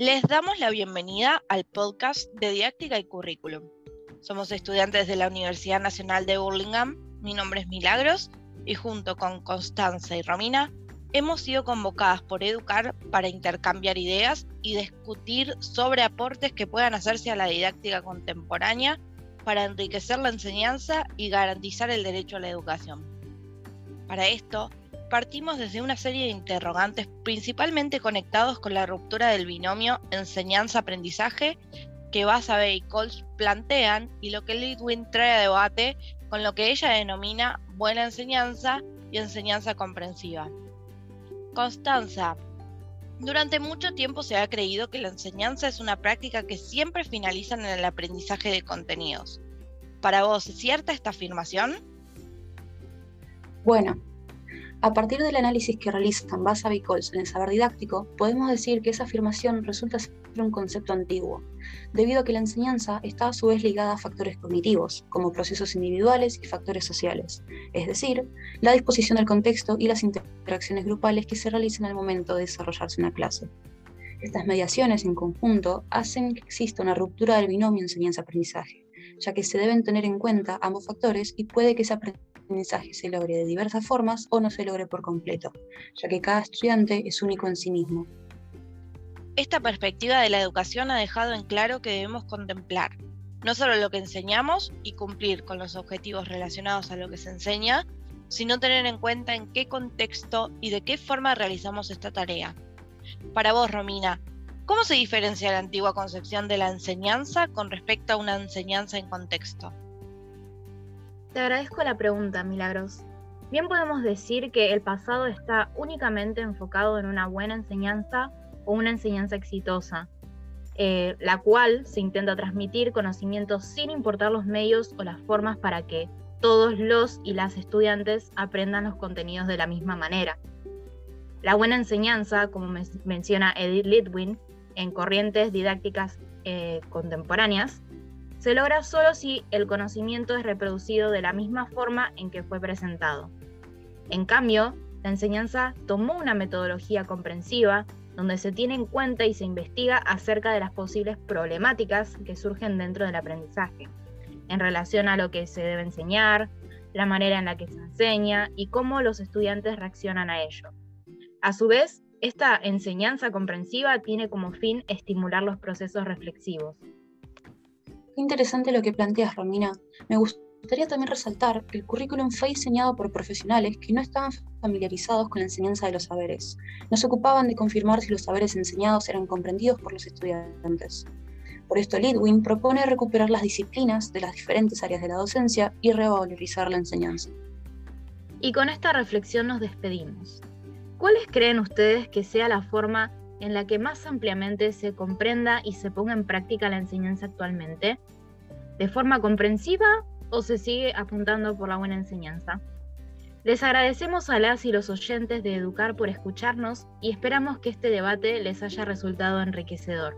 Les damos la bienvenida al podcast de Didáctica y Currículum. Somos estudiantes de la Universidad Nacional de Burlingame. Mi nombre es Milagros y junto con Constanza y Romina hemos sido convocadas por Educar para intercambiar ideas y discutir sobre aportes que puedan hacerse a la didáctica contemporánea para enriquecer la enseñanza y garantizar el derecho a la educación. Para esto, partimos desde una serie de interrogantes principalmente conectados con la ruptura del binomio enseñanza-aprendizaje que Basabe y Coles plantean y lo que Lidwin trae a debate con lo que ella denomina buena enseñanza y enseñanza comprensiva. Constanza, durante mucho tiempo se ha creído que la enseñanza es una práctica que siempre finaliza en el aprendizaje de contenidos. ¿Para vos es cierta esta afirmación? Bueno, a partir del análisis que realizan Basa y Coles en el saber didáctico, podemos decir que esa afirmación resulta ser un concepto antiguo, debido a que la enseñanza está a su vez ligada a factores cognitivos, como procesos individuales y factores sociales, es decir, la disposición del contexto y las interacciones grupales que se realizan al momento de desarrollarse una clase. Estas mediaciones en conjunto hacen que exista una ruptura del binomio enseñanza-aprendizaje, ya que se deben tener en cuenta ambos factores y puede que ese aprendizaje se logre de diversas formas o no se logre por completo, ya que cada estudiante es único en sí mismo. Esta perspectiva de la educación ha dejado en claro que debemos contemplar no solo lo que enseñamos y cumplir con los objetivos relacionados a lo que se enseña, sino tener en cuenta en qué contexto y de qué forma realizamos esta tarea. Para vos, Romina, ¿cómo se diferencia la antigua concepción de la enseñanza con respecto a una enseñanza en contexto? Te agradezco la pregunta, Milagros. Bien podemos decir que el pasado está únicamente enfocado en una buena enseñanza o una enseñanza exitosa, eh, la cual se intenta transmitir conocimientos sin importar los medios o las formas para que todos los y las estudiantes aprendan los contenidos de la misma manera. La buena enseñanza, como menciona Edith Litwin en Corrientes Didácticas eh, Contemporáneas, se logra solo si el conocimiento es reproducido de la misma forma en que fue presentado. En cambio, la enseñanza tomó una metodología comprensiva donde se tiene en cuenta y se investiga acerca de las posibles problemáticas que surgen dentro del aprendizaje, en relación a lo que se debe enseñar, la manera en la que se enseña y cómo los estudiantes reaccionan a ello. A su vez, esta enseñanza comprensiva tiene como fin estimular los procesos reflexivos, interesante lo que planteas, Romina. Me gustaría también resaltar que el currículum fue diseñado por profesionales que no estaban familiarizados con la enseñanza de los saberes. No se ocupaban de confirmar si los saberes enseñados eran comprendidos por los estudiantes. Por esto, Lidwin propone recuperar las disciplinas de las diferentes áreas de la docencia y revalorizar la enseñanza. Y con esta reflexión nos despedimos. ¿Cuáles creen ustedes que sea la forma en la que más ampliamente se comprenda y se ponga en práctica la enseñanza actualmente? ¿De forma comprensiva o se sigue apuntando por la buena enseñanza? Les agradecemos a las y los oyentes de Educar por escucharnos y esperamos que este debate les haya resultado enriquecedor.